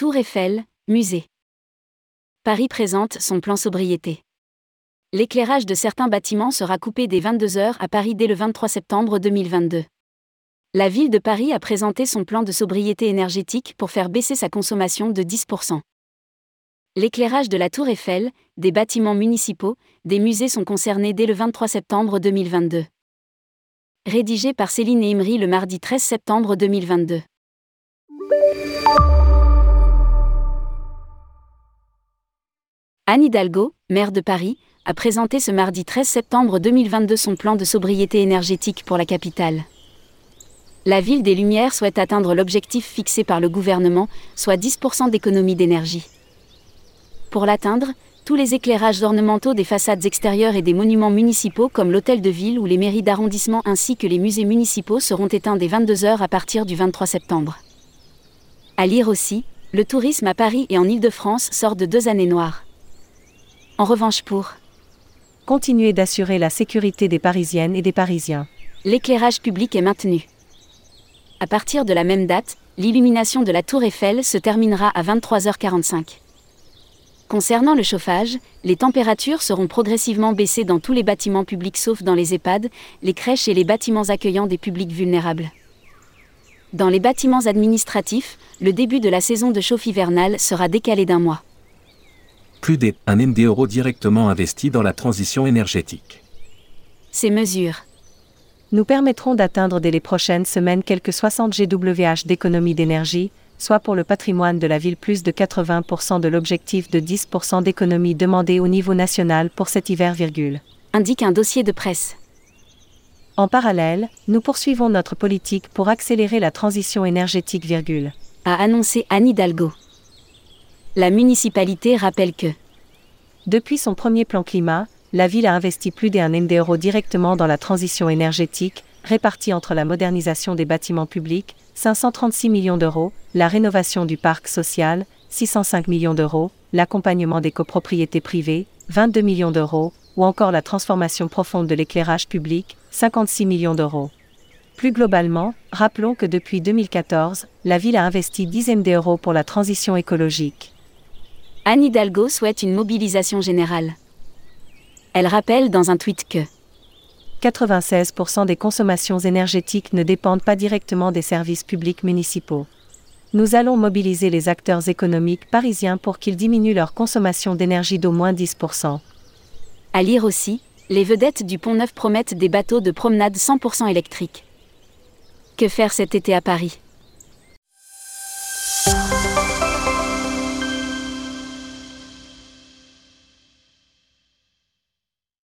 Tour Eiffel, musée. Paris présente son plan sobriété. L'éclairage de certains bâtiments sera coupé dès 22h à Paris dès le 23 septembre 2022. La ville de Paris a présenté son plan de sobriété énergétique pour faire baisser sa consommation de 10%. L'éclairage de la Tour Eiffel, des bâtiments municipaux, des musées sont concernés dès le 23 septembre 2022. Rédigé par Céline Imri le mardi 13 septembre 2022. Anne Hidalgo, maire de Paris, a présenté ce mardi 13 septembre 2022 son plan de sobriété énergétique pour la capitale. La ville des Lumières souhaite atteindre l'objectif fixé par le gouvernement, soit 10% d'économie d'énergie. Pour l'atteindre, tous les éclairages ornementaux des façades extérieures et des monuments municipaux comme l'hôtel de ville ou les mairies d'arrondissement ainsi que les musées municipaux seront éteints dès 22h à partir du 23 septembre. À lire aussi, le tourisme à Paris et en Île-de-France sort de deux années noires. En revanche pour continuer d'assurer la sécurité des Parisiennes et des Parisiens. L'éclairage public est maintenu. À partir de la même date, l'illumination de la tour Eiffel se terminera à 23h45. Concernant le chauffage, les températures seront progressivement baissées dans tous les bâtiments publics sauf dans les EHPAD, les crèches et les bâtiments accueillant des publics vulnérables. Dans les bâtiments administratifs, le début de la saison de chauffe hivernale sera décalé d'un mois plus d'un M d'euros directement investi dans la transition énergétique. Ces mesures nous permettront d'atteindre dès les prochaines semaines quelques 60 GWh d'économie d'énergie, soit pour le patrimoine de la ville plus de 80% de l'objectif de 10% d'économie demandé au niveau national pour cet hiver. Virgule. Indique un dossier de presse. En parallèle, nous poursuivons notre politique pour accélérer la transition énergétique. Virgule. A annoncé Anne Hidalgo. La municipalité rappelle que depuis son premier plan climat, la ville a investi plus d'un M d'euros directement dans la transition énergétique, répartie entre la modernisation des bâtiments publics, 536 millions d'euros, la rénovation du parc social, 605 millions d'euros, l'accompagnement des copropriétés privées, 22 millions d'euros, ou encore la transformation profonde de l'éclairage public, 56 millions d'euros. Plus globalement, rappelons que depuis 2014, la ville a investi dizaines d'euros pour la transition écologique. Anne Hidalgo souhaite une mobilisation générale. Elle rappelle dans un tweet que 96% des consommations énergétiques ne dépendent pas directement des services publics municipaux. Nous allons mobiliser les acteurs économiques parisiens pour qu'ils diminuent leur consommation d'énergie d'au moins 10%. À lire aussi, les vedettes du Pont Neuf promettent des bateaux de promenade 100% électriques. Que faire cet été à Paris?